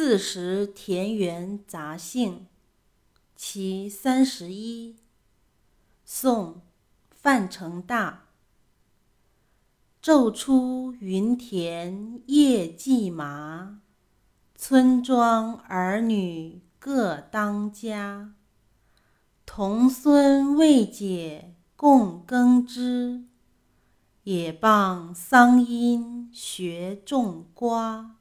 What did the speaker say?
四时田园杂兴其三十一。宋范成大。昼出耘田夜绩麻村庄儿女各当家。童孙未解供耕织也傍桑阴学种瓜。